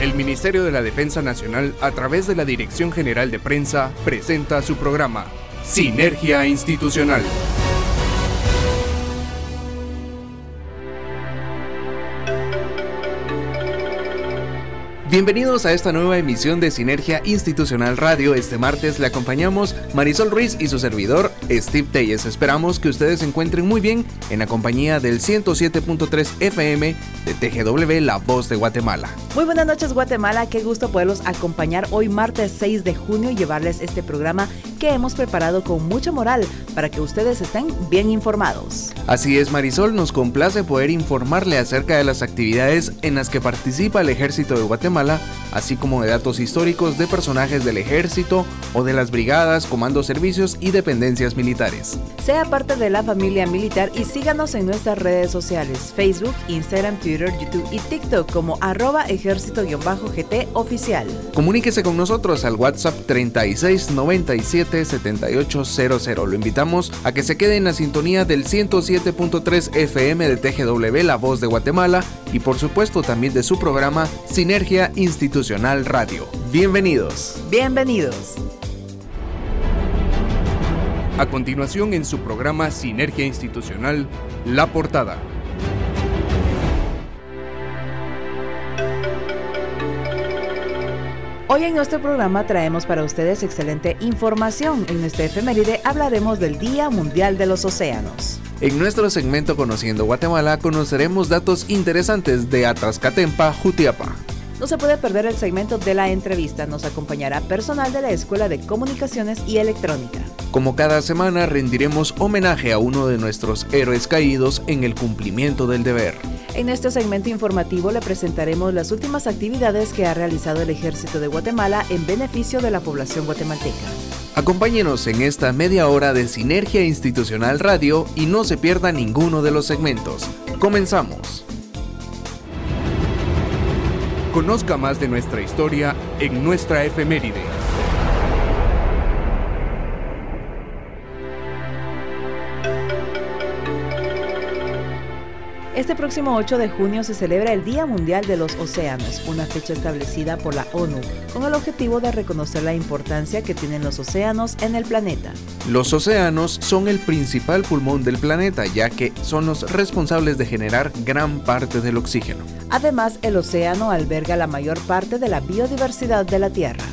El Ministerio de la Defensa Nacional, a través de la Dirección General de Prensa, presenta su programa Sinergia Institucional. Bienvenidos a esta nueva emisión de Sinergia Institucional Radio. Este martes le acompañamos Marisol Ruiz y su servidor Steve Telles. Esperamos que ustedes se encuentren muy bien en la compañía del 107.3 FM de TGW La Voz de Guatemala. Muy buenas noches Guatemala, qué gusto poderlos acompañar hoy martes 6 de junio y llevarles este programa que hemos preparado con mucha moral para que ustedes estén bien informados. Así es Marisol, nos complace poder informarle acerca de las actividades en las que participa el Ejército de Guatemala así como de datos históricos de personajes del ejército o de las brigadas, comandos, servicios y dependencias militares. Sea parte de la familia militar y síganos en nuestras redes sociales, Facebook, Instagram, Twitter, YouTube y TikTok como arroba ejército-gt oficial. Comuníquese con nosotros al WhatsApp 3697 7800. Lo invitamos a que se quede en la sintonía del 107.3 FM de TGW La Voz de Guatemala y por supuesto también de su programa Sinergia Institucional Radio. Bienvenidos. Bienvenidos. A continuación en su programa Sinergia Institucional, La Portada. Hoy en nuestro programa traemos para ustedes excelente información. En nuestra efeméride hablaremos del Día Mundial de los Océanos. En nuestro segmento Conociendo Guatemala conoceremos datos interesantes de Atascatempa, Jutiapa. No se puede perder el segmento de la entrevista. Nos acompañará personal de la Escuela de Comunicaciones y Electrónica. Como cada semana rendiremos homenaje a uno de nuestros héroes caídos en el cumplimiento del deber. En este segmento informativo le presentaremos las últimas actividades que ha realizado el Ejército de Guatemala en beneficio de la población guatemalteca. Acompáñenos en esta media hora de Sinergia Institucional Radio y no se pierda ninguno de los segmentos. Comenzamos. Conozca más de nuestra historia en nuestra efeméride. Este próximo 8 de junio se celebra el Día Mundial de los Océanos, una fecha establecida por la ONU con el objetivo de reconocer la importancia que tienen los océanos en el planeta. Los océanos son el principal pulmón del planeta ya que son los responsables de generar gran parte del oxígeno. Además, el océano alberga la mayor parte de la biodiversidad de la Tierra.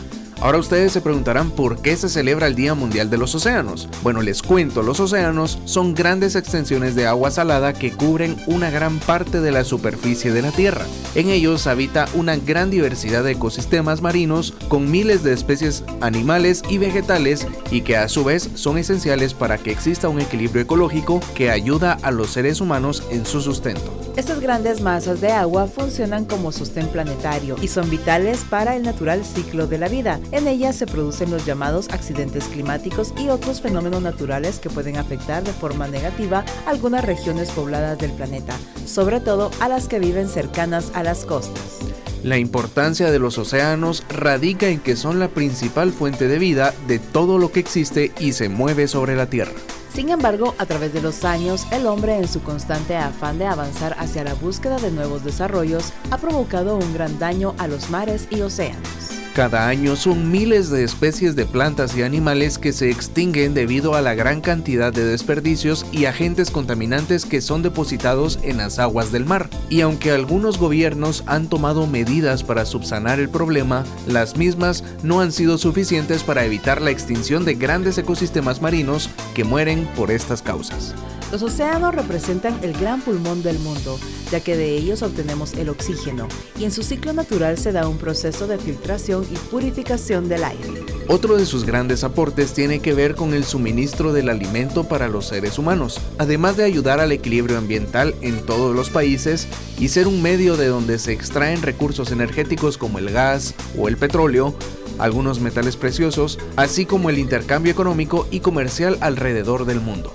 Ahora ustedes se preguntarán por qué se celebra el Día Mundial de los Océanos. Bueno, les cuento, los océanos son grandes extensiones de agua salada que cubren una gran parte de la superficie de la Tierra. En ellos habita una gran diversidad de ecosistemas marinos con miles de especies animales y vegetales y que a su vez son esenciales para que exista un equilibrio ecológico que ayuda a los seres humanos en su sustento. Estas grandes masas de agua funcionan como sostén planetario y son vitales para el natural ciclo de la vida. En ellas se producen los llamados accidentes climáticos y otros fenómenos naturales que pueden afectar de forma negativa algunas regiones pobladas del planeta, sobre todo a las que viven cercanas a las costas. La importancia de los océanos radica en que son la principal fuente de vida de todo lo que existe y se mueve sobre la Tierra. Sin embargo, a través de los años, el hombre en su constante afán de avanzar hacia la búsqueda de nuevos desarrollos ha provocado un gran daño a los mares y océanos. Cada año son miles de especies de plantas y animales que se extinguen debido a la gran cantidad de desperdicios y agentes contaminantes que son depositados en las aguas del mar. Y aunque algunos gobiernos han tomado medidas para subsanar el problema, las mismas no han sido suficientes para evitar la extinción de grandes ecosistemas marinos que mueren por estas causas. Los océanos representan el gran pulmón del mundo, ya que de ellos obtenemos el oxígeno, y en su ciclo natural se da un proceso de filtración y purificación del aire. Otro de sus grandes aportes tiene que ver con el suministro del alimento para los seres humanos, además de ayudar al equilibrio ambiental en todos los países y ser un medio de donde se extraen recursos energéticos como el gas o el petróleo, algunos metales preciosos, así como el intercambio económico y comercial alrededor del mundo.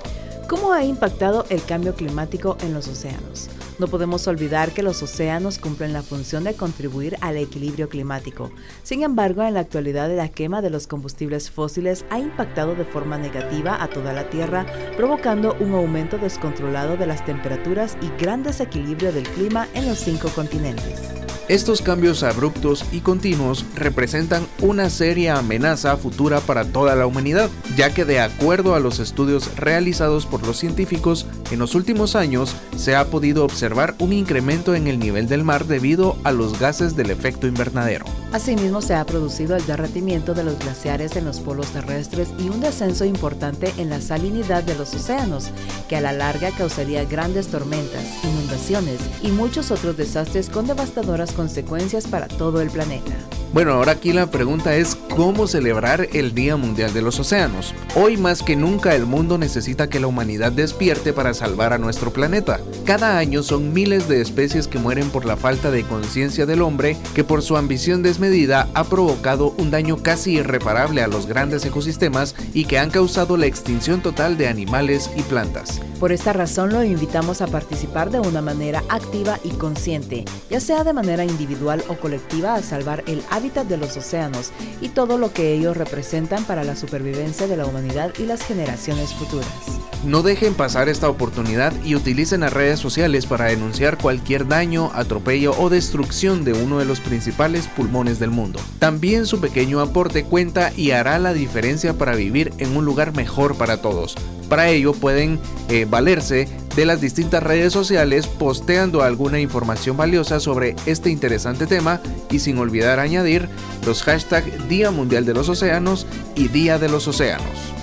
¿Cómo ha impactado el cambio climático en los océanos? No podemos olvidar que los océanos cumplen la función de contribuir al equilibrio climático. Sin embargo, en la actualidad la quema de los combustibles fósiles ha impactado de forma negativa a toda la Tierra, provocando un aumento descontrolado de las temperaturas y gran desequilibrio del clima en los cinco continentes. Estos cambios abruptos y continuos representan una seria amenaza futura para toda la humanidad, ya que de acuerdo a los estudios realizados por los científicos, en los últimos años se ha podido observar un incremento en el nivel del mar debido a los gases del efecto invernadero. Asimismo, se ha producido el derretimiento de los glaciares en los polos terrestres y un descenso importante en la salinidad de los océanos, que a la larga causaría grandes tormentas, inundaciones y muchos otros desastres con devastadoras consecuencias para todo el planeta. Bueno, ahora aquí la pregunta es cómo celebrar el Día Mundial de los Océanos. Hoy más que nunca el mundo necesita que la humanidad despierte para salvar a nuestro planeta. Cada año son miles de especies que mueren por la falta de conciencia del hombre que por su ambición desmedida ha provocado un daño casi irreparable a los grandes ecosistemas y que han causado la extinción total de animales y plantas. Por esta razón lo invitamos a participar de una manera activa y consciente, ya sea de manera individual o colectiva, a salvar el de los océanos y todo lo que ellos representan para la supervivencia de la humanidad y las generaciones futuras. No dejen pasar esta oportunidad y utilicen las redes sociales para denunciar cualquier daño, atropello o destrucción de uno de los principales pulmones del mundo. También su pequeño aporte cuenta y hará la diferencia para vivir en un lugar mejor para todos. Para ello pueden eh, valerse de las distintas redes sociales posteando alguna información valiosa sobre este interesante tema y sin olvidar añadir los hashtags Día Mundial de los Océanos y Día de los Océanos.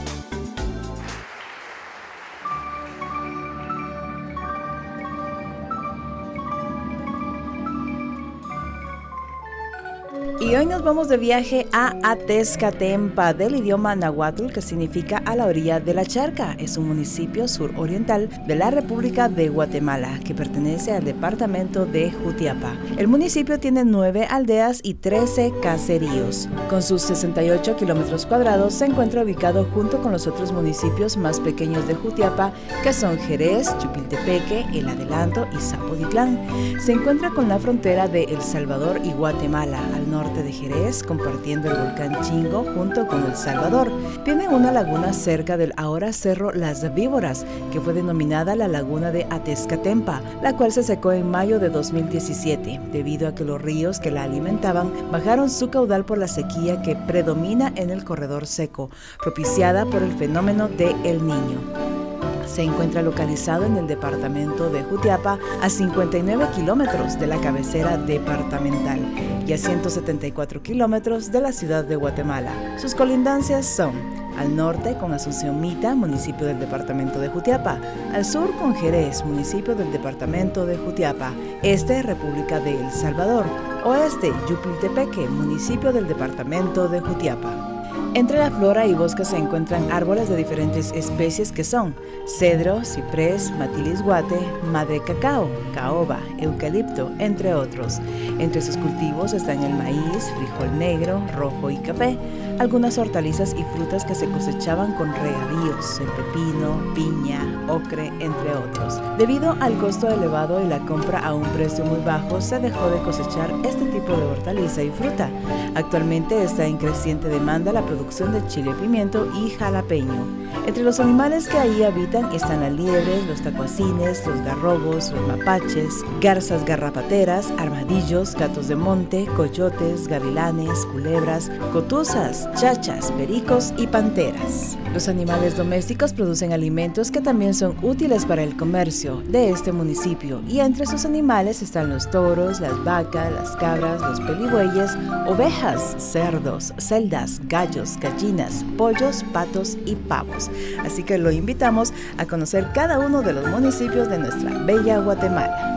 Y hoy nos vamos de viaje a Atezcatempa, del idioma nahuatl, que significa a la orilla de la charca. Es un municipio suroriental de la República de Guatemala, que pertenece al departamento de Jutiapa. El municipio tiene nueve aldeas y 13 caseríos. Con sus 68 kilómetros cuadrados, se encuentra ubicado junto con los otros municipios más pequeños de Jutiapa, que son Jerez, Chupiltepeque, El Adelanto y Zapoditlán. Se encuentra con la frontera de El Salvador y Guatemala, norte de Jerez, compartiendo el volcán Chingo junto con El Salvador. Tiene una laguna cerca del ahora cerro Las Víboras, que fue denominada la laguna de Atezcatempa, la cual se secó en mayo de 2017, debido a que los ríos que la alimentaban bajaron su caudal por la sequía que predomina en el corredor seco, propiciada por el fenómeno de El Niño se encuentra localizado en el departamento de Jutiapa a 59 kilómetros de la cabecera departamental y a 174 kilómetros de la ciudad de Guatemala. Sus colindancias son al norte con Asunción Mita, municipio del departamento de Jutiapa, al sur con Jerez, municipio del departamento de Jutiapa, este República de El Salvador, oeste Yupiltepeque, municipio del departamento de Jutiapa. Entre la flora y bosques se encuentran árboles de diferentes especies que son cedro, ciprés, matilisguate, madre cacao, caoba, eucalipto, entre otros. Entre sus cultivos están el maíz, frijol negro, rojo y café, algunas hortalizas y frutas que se cosechaban con regadíos, el pepino, piña, ocre, entre otros. Debido al costo elevado y la compra a un precio muy bajo, se dejó de cosechar este tipo de hortaliza y fruta. Actualmente está en creciente demanda la producción de chile pimiento y jalapeño. Entre los animales que ahí habitan están las liebres, los tacuacines, los garrobos, los mapaches, garzas garrapateras, armadillos, gatos de monte, coyotes, gavilanes, culebras, cotuzas, chachas, pericos y panteras. Los animales domésticos producen alimentos que también son útiles para el comercio de este municipio y entre sus animales están los toros, las vacas, las cabras, los peligüeyes, ovejas, cerdos, celdas, gallos, gallinas, pollos, patos y pavos. Así que lo invitamos a conocer cada uno de los municipios de nuestra bella Guatemala.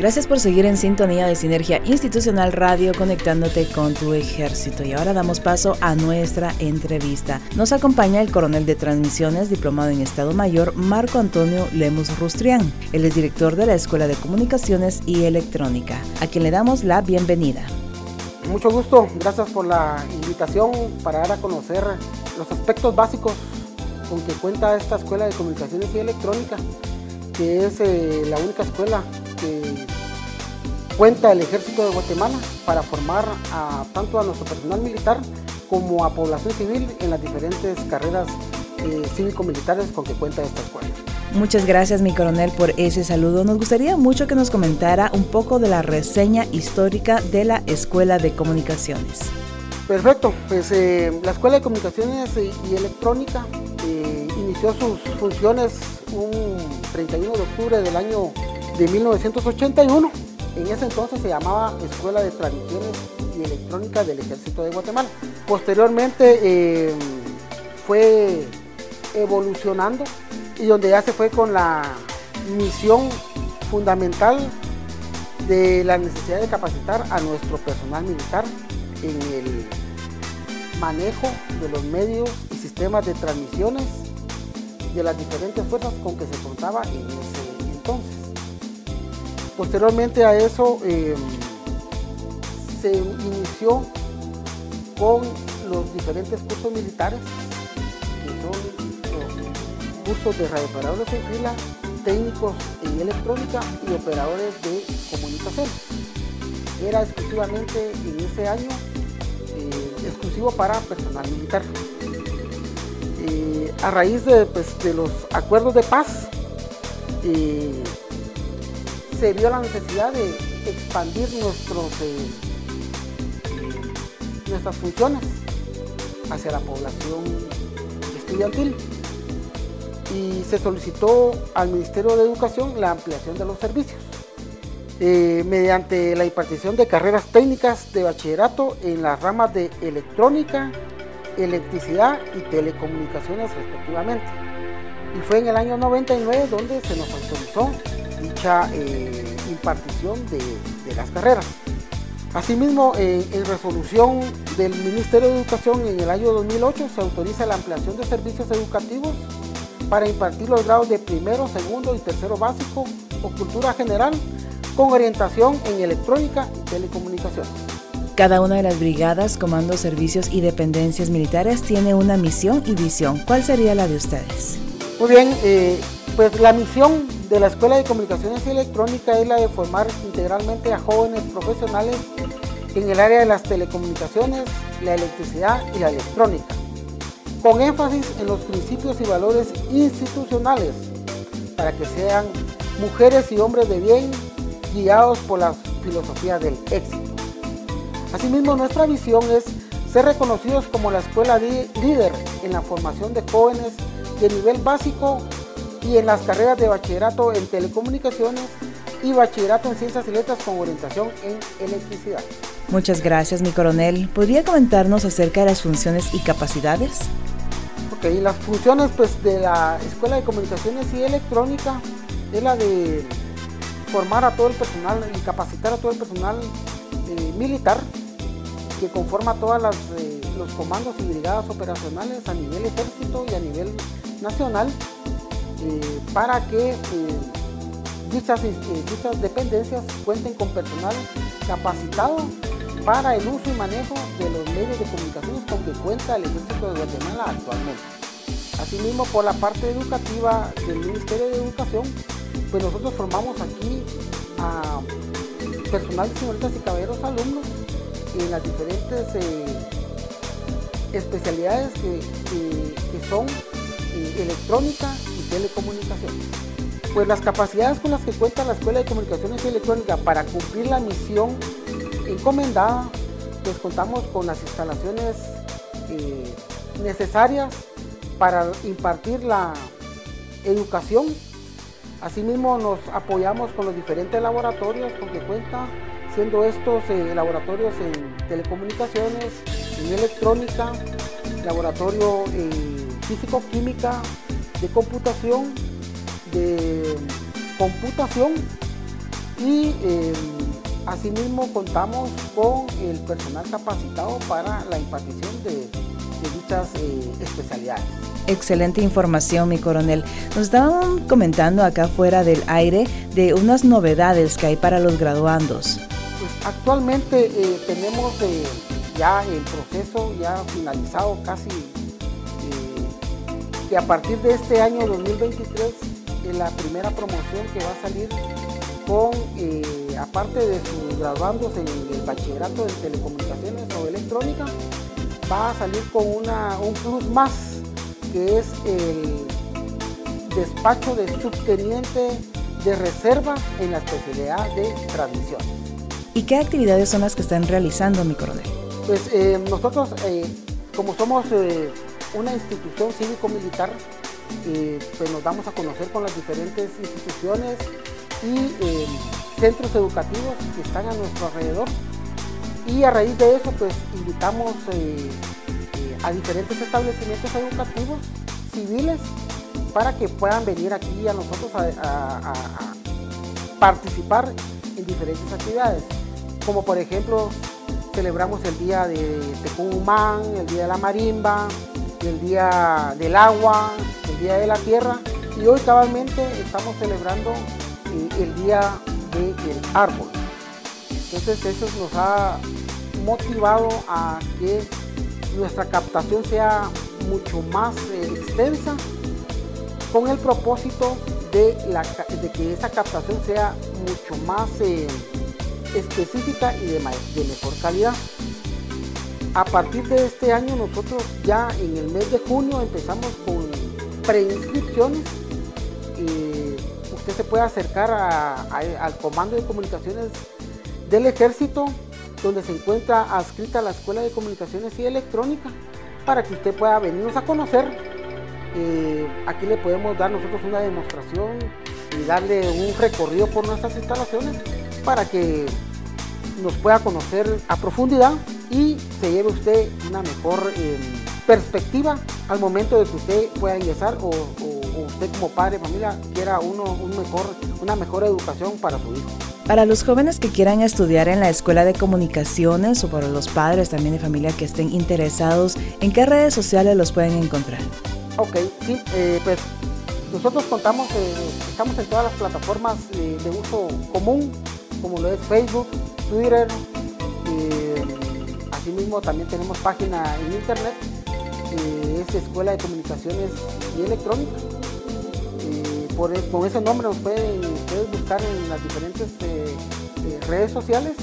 Gracias por seguir en sintonía de Sinergia Institucional Radio conectándote con tu ejército. Y ahora damos paso a nuestra entrevista. Nos acompaña el coronel de transmisiones, diplomado en Estado Mayor, Marco Antonio Lemus Rustrián. Él es director de la Escuela de Comunicaciones y Electrónica, a quien le damos la bienvenida. Mucho gusto, gracias por la invitación para dar a conocer los aspectos básicos con que cuenta esta Escuela de Comunicaciones y Electrónica, que es eh, la única escuela que cuenta el Ejército de Guatemala para formar a, tanto a nuestro personal militar como a población civil en las diferentes carreras eh, cívico-militares con que cuenta esta escuela. Muchas gracias, mi coronel, por ese saludo. Nos gustaría mucho que nos comentara un poco de la reseña histórica de la Escuela de Comunicaciones. Perfecto, pues eh, la Escuela de Comunicaciones y Electrónica eh, inició sus funciones un 31 de octubre del año de 1981. En ese entonces se llamaba Escuela de Transmisiones y Electrónica del Ejército de Guatemala. Posteriormente eh, fue evolucionando y donde ya se fue con la misión fundamental de la necesidad de capacitar a nuestro personal militar en el manejo de los medios y sistemas de transmisiones de las diferentes fuerzas con que se contaba en ese. Posteriormente a eso em, se inició con los diferentes cursos militares, que son cursos de radiooperadores en fila, técnicos en electrónica y operadores de comunicación. Era exclusivamente en ese año exclusivo para personal militar. Eh, a raíz pues, de, los acuerdos de paz, eh, se vio la necesidad de expandir nuestros, eh, nuestras funciones hacia la población estudiantil y se solicitó al Ministerio de Educación la ampliación de los servicios. Eh, mediante la impartición de carreras técnicas de bachillerato en las ramas de electrónica, electricidad y telecomunicaciones respectivamente. Y fue en el año 99 donde se nos autorizó dicha eh, impartición de, las carreras. Asimismo, en resolución del Ministerio de Educación en el año 2008 se autoriza la ampliación de servicios educativos para impartir los grados de primero, segundo y tercero básico o cultura general con orientación en electrónica y telecomunicaciones. Cada una de las brigadas, comandos, servicios y dependencias militares tiene una misión y visión. ¿Cuál sería la de ustedes? Muy bien, eh, pues la misión de la Escuela de Comunicaciones y Electrónica es la de formar integralmente a jóvenes profesionales en el área de las telecomunicaciones, la electricidad y la electrónica, con énfasis en los principios y valores institucionales para que sean mujeres y hombres de bien guiados por la filosofía del éxito. Asimismo, nuestra visión es ser reconocidos como la escuela líder en la formación de jóvenes de nivel básico y en las carreras de bachillerato en telecomunicaciones y bachillerato en ciencias y letras con orientación en electricidad. Muchas gracias, mi coronel. ¿Podría comentarnos acerca de las funciones y capacidades? Ok, las funciones pues, de la Escuela de Comunicaciones y Electrónica es la de formar a todo el personal y capacitar a todo el personal eh, militar que conforma todos eh, los comandos y brigadas operacionales a nivel ejército y a nivel nacional eh, para que dichas, dichas dependencias cuenten con personal capacitado para el uso y manejo de los medios de comunicaciones con que cuenta el ejército de Guatemala actualmente. Asimismo, por la parte educativa del Ministerio de Educación, pues nosotros formamos aquí a personal señoritas y caballeros alumnos en las diferentes eh, especialidades que, son eh, electrónica y telecomunicación. Pues las capacidades con las que cuenta la Escuela de Comunicaciones y Electrónica para cumplir la misión encomendada, pues contamos con las instalaciones eh, necesarias para impartir la educación Asimismo nos apoyamos con los diferentes laboratorios porque cuenta siendo estos eh, laboratorios en telecomunicaciones, en electrónica, laboratorio en físico-química, de computación, de computación y em, asimismo contamos con el personal capacitado para la impartición de, dichas eh, especialidades. Excelente información, mi coronel. Nos estaban comentando acá fuera del aire de unas novedades que hay para los graduandos. Pues actualmente eh, tenemos eh, ya el proceso ya finalizado casi eh, que a partir de este año 2023 es la primera promoción que va a salir con, eh, aparte de sus graduandos en el bachillerato de telecomunicaciones o electrónica, va a salir con una, un plus más, que es el despacho de subteniente de reserva en la especialidad de transmisión. ¿Y qué actividades son las que están realizando, mi coronel? Pues eh, nosotros, eh, como somos una institución cívico-militar, pues nos damos a conocer con las diferentes instituciones y eh, centros educativos que están a nuestro alrededor. Y a raíz de eso, pues invitamos eh, eh, a diferentes establecimientos educativos civiles para que puedan venir aquí a nosotros a, participar en diferentes actividades. Como por ejemplo, celebramos el día de Tecumán, el día de la marimba, el día del agua, el día de la tierra. Y hoy cabalmente estamos celebrando el día del árbol. Entonces eso nos ha motivado a que nuestra captación sea mucho más eh, extensa con el propósito de, que esa captación sea mucho más eh, específica y de, mejor calidad. A partir de este año nosotros ya en el mes de junio empezamos con preinscripciones. Eh, usted se puede acercar al Comando de Comunicaciones del Ejército, donde se encuentra adscrita la Escuela de Comunicaciones y Electrónica, para que usted pueda venirnos a conocer. Eh, aquí le podemos dar nosotros una demostración y darle un recorrido por nuestras instalaciones para que nos pueda conocer a profundidad y se lleve usted una mejor eh, perspectiva al momento de que usted pueda ingresar o usted como padre de familia quiera uno, un mejor, una mejor educación para su hijo. Para los jóvenes que quieran estudiar en la Escuela de Comunicaciones o para los padres también de familia que estén interesados, ¿en qué redes sociales los pueden encontrar? Ok, sí, eh, pues nosotros contamos, eh, estamos en todas las plataformas eh, de uso común, como lo es Facebook, Twitter, asimismo también tenemos página en internet, es Escuela de Comunicaciones y Electrónica con ese nombre nos pueden, buscar en las diferentes eh, eh, redes sociales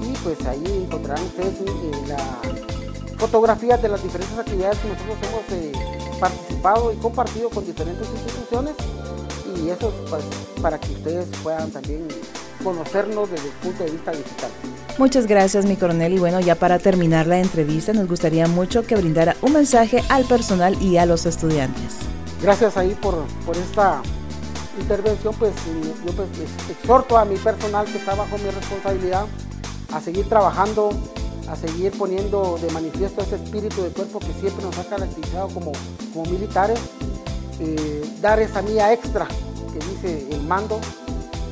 y pues ahí encontrarán ustedes eh, la fotografías de las diferentes actividades que nosotros hemos participado y compartido con diferentes instituciones y eso pues, para que ustedes puedan también conocernos desde el punto de vista digital. Muchas gracias, mi coronel. Y bueno, ya para terminar la entrevista, nos gustaría mucho que brindara un mensaje al personal y a los estudiantes. Gracias ahí por, por esta intervención, pues yo pues, exhorto a mi personal que está bajo mi responsabilidad a seguir trabajando, a seguir poniendo de manifiesto ese espíritu de cuerpo que siempre nos ha caracterizado como, como militares, eh, dar esa mía extra que dice el mando,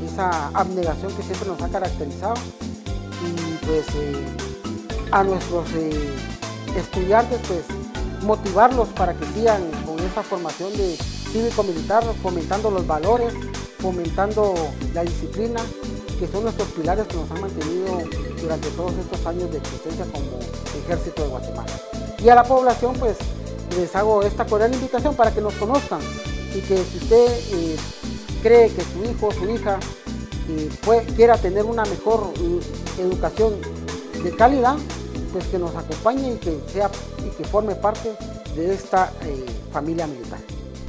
esa abnegación que siempre nos ha caracterizado pues a nuestros eh, estudiantes pues motivarlos para que sigan con esa formación de cívico-militar, fomentando los valores, fomentando la disciplina, que son nuestros pilares que nos han mantenido durante todos estos años de existencia como ejército de Guatemala. Y a la población pues les hago esta cordial invitación para que nos conozcan y que si usted eh, cree que su hijo o su hija eh, quiera tener una mejor eh, educación de calidad, pues que nos acompañe y que, sea, y que forme parte de esta familia militar.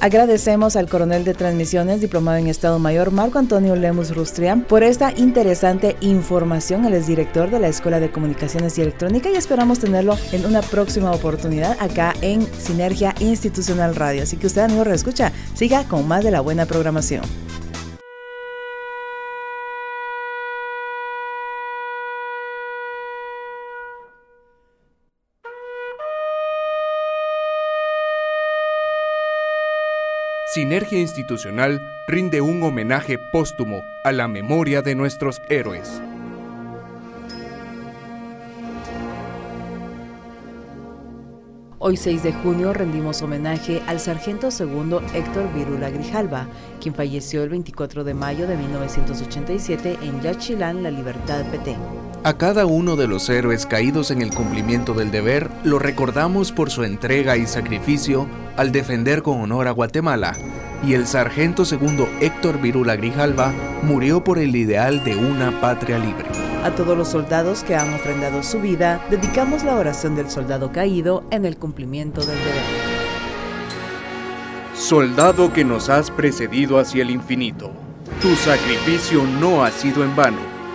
Agradecemos al coronel de transmisiones, diplomado en Estado Mayor, Marco Antonio Lemus Rustrián, por esta interesante información. Él es director de la Escuela de Comunicaciones y Electrónica y esperamos tenerlo en una próxima oportunidad acá en Sinergia Institucional Radio. Así que usted, amigo, reescucha, siga con más de la buena programación. Sinergia Institucional rinde un homenaje póstumo a la memoria de nuestros héroes. Hoy 6 de junio rendimos homenaje al sargento segundo Héctor Virula Grijalva, quien falleció el 24 de mayo de 1987 en Yachilán, La Libertad, Petén. A cada uno de los héroes caídos en el cumplimiento del deber lo recordamos por su entrega y sacrificio al defender con honor a Guatemala, y el sargento segundo Héctor Virula Grijalva murió por el ideal de una patria libre. A todos los soldados que han ofrendado su vida, dedicamos la oración del soldado caído en el cumplimiento del deber. Soldado que nos has precedido hacia el infinito, tu sacrificio no ha sido en vano,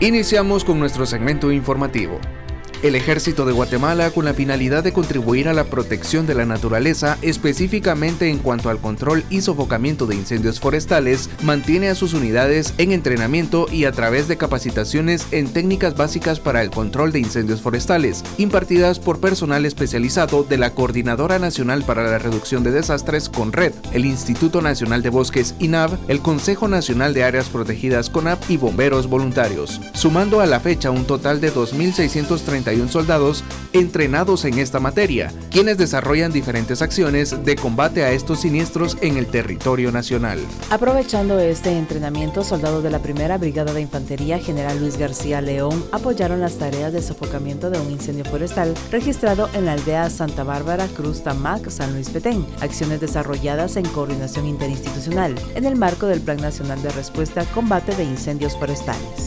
Iniciamos con nuestro segmento informativo. El Ejército de Guatemala, con la finalidad de contribuir a la protección de la naturaleza, específicamente en cuanto al control y sofocamiento de incendios forestales, mantiene a sus unidades en entrenamiento y a través de capacitaciones en técnicas básicas para el control de incendios forestales, impartidas por personal especializado de la Coordinadora Nacional para la Reducción de Desastres CONRED, el Instituto Nacional de Bosques INAV, el Consejo Nacional de Áreas Protegidas CONAP y bomberos voluntarios, sumando a la fecha un total de 2.630 soldados entrenados en esta materia, quienes desarrollan diferentes acciones de combate a estos siniestros en el territorio nacional. Aprovechando este entrenamiento, soldados de la Primera Brigada de Infantería General Luis García León apoyaron las tareas de sofocamiento de un incendio forestal registrado en la aldea Santa Bárbara Cruz Tamac, San Luis Petén, acciones desarrolladas en coordinación interinstitucional en el marco del Plan Nacional de Respuesta Combate de Incendios Forestales.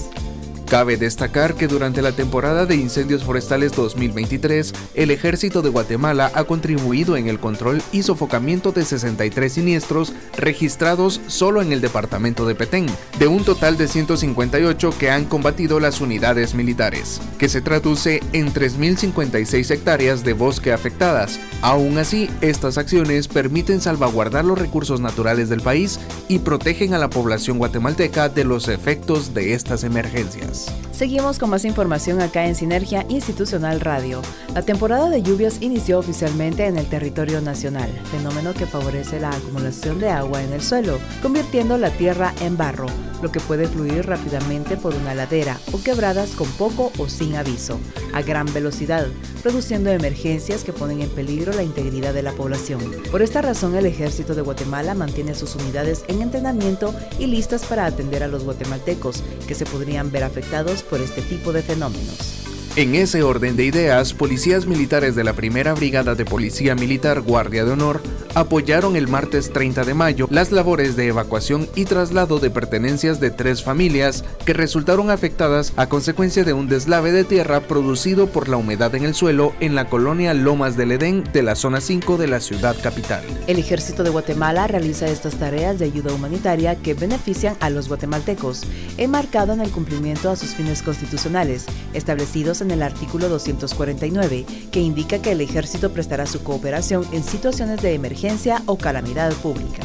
Cabe destacar que durante la temporada de incendios forestales 2023, el Ejército de Guatemala ha contribuido en el control y sofocamiento de 63 siniestros registrados solo en el departamento de Petén, de un total de 158 que han combatido las unidades militares, que se traduce en 3.056 hectáreas de bosque afectadas. Aún así, estas acciones permiten salvaguardar los recursos naturales del país y protegen a la población guatemalteca de los efectos de estas emergencias. Seguimos con más información acá en Sinergia Institucional Radio. La temporada de lluvias inició oficialmente en el territorio nacional, fenómeno que favorece la acumulación de agua en el suelo, convirtiendo la tierra en barro, lo que puede fluir rápidamente por una ladera o quebradas con poco o sin aviso, a gran velocidad, produciendo emergencias que ponen en peligro la integridad de la población. Por esta razón, el Ejército de Guatemala mantiene sus unidades en entrenamiento y listas para atender a los guatemaltecos que se podrían ver afectados por este tipo de fenómenos. En ese orden de ideas, policías militares de la Primera Brigada de Policía Militar Guardia de Honor apoyaron el martes 30 de mayo las labores de evacuación y traslado de pertenencias de tres familias que resultaron afectadas a consecuencia de un deslave de tierra producido por la humedad en el suelo en la colonia Lomas del Edén de la zona 5 de la ciudad capital. El Ejército de Guatemala realiza estas tareas de ayuda humanitaria que benefician a los guatemaltecos, enmarcado en el cumplimiento a sus fines constitucionales establecidos en el artículo 249, que indica que el ejército prestará su cooperación en situaciones de emergencia o calamidad pública.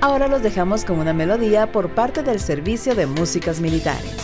Ahora los dejamos con una melodía por parte del Servicio de Músicas Militares.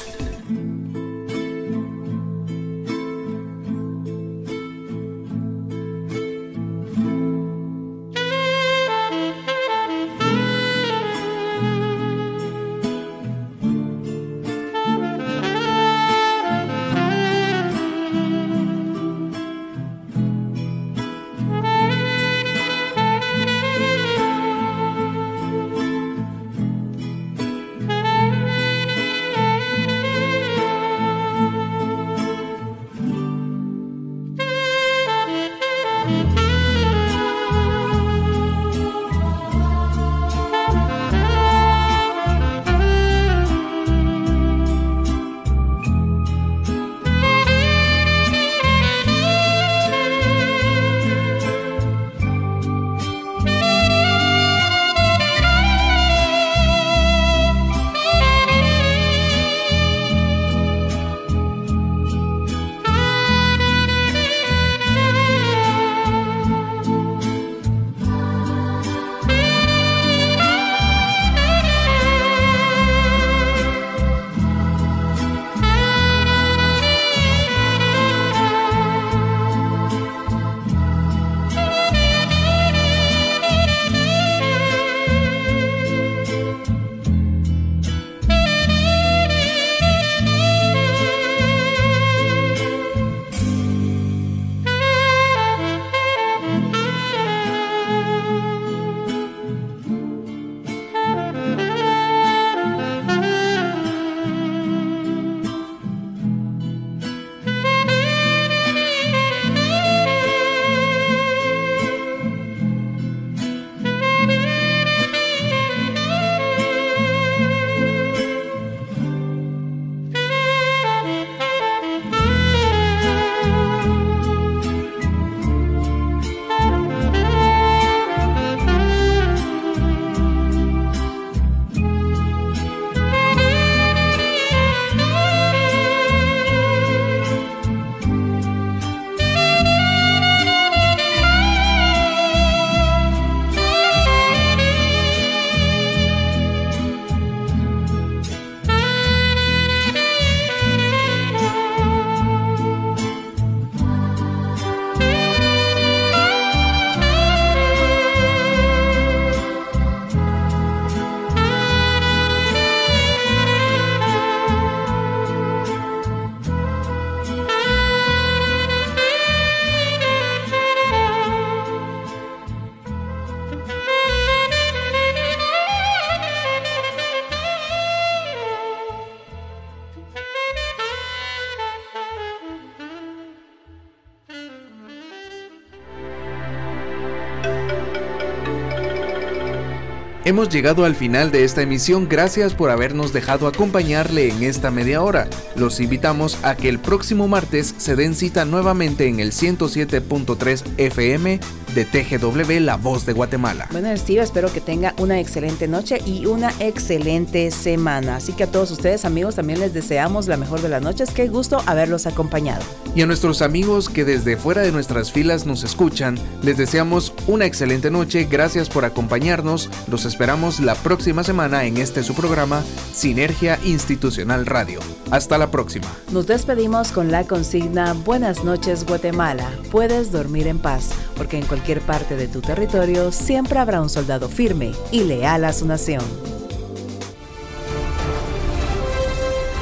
Hemos llegado al final de esta emisión, gracias por habernos dejado acompañarle en esta media hora. Los invitamos a que el próximo martes se den cita nuevamente en el 107.3 FM de TGW La Voz de Guatemala. Bueno, Steve, espero que tenga una excelente noche y una excelente semana. Así que a todos ustedes, amigos, también les deseamos la mejor de las noches. Qué gusto haberlos acompañado. Y a nuestros amigos que desde fuera de nuestras filas nos escuchan, les deseamos una excelente noche. Gracias por acompañarnos. Los esperamos la próxima semana en este su programa Sinergia Institucional Radio. Hasta la próxima. Nos despedimos con la consigna Buenas noches Guatemala. Puedes dormir en paz, porque en cualquier parte de tu territorio siempre habrá un soldado firme y leal a su nación.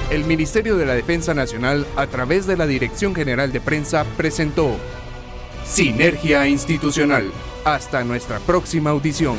El Ministerio de la Defensa Nacional, a través de la Dirección General de Prensa, presentó Sinergia Institucional. Hasta nuestra próxima audición.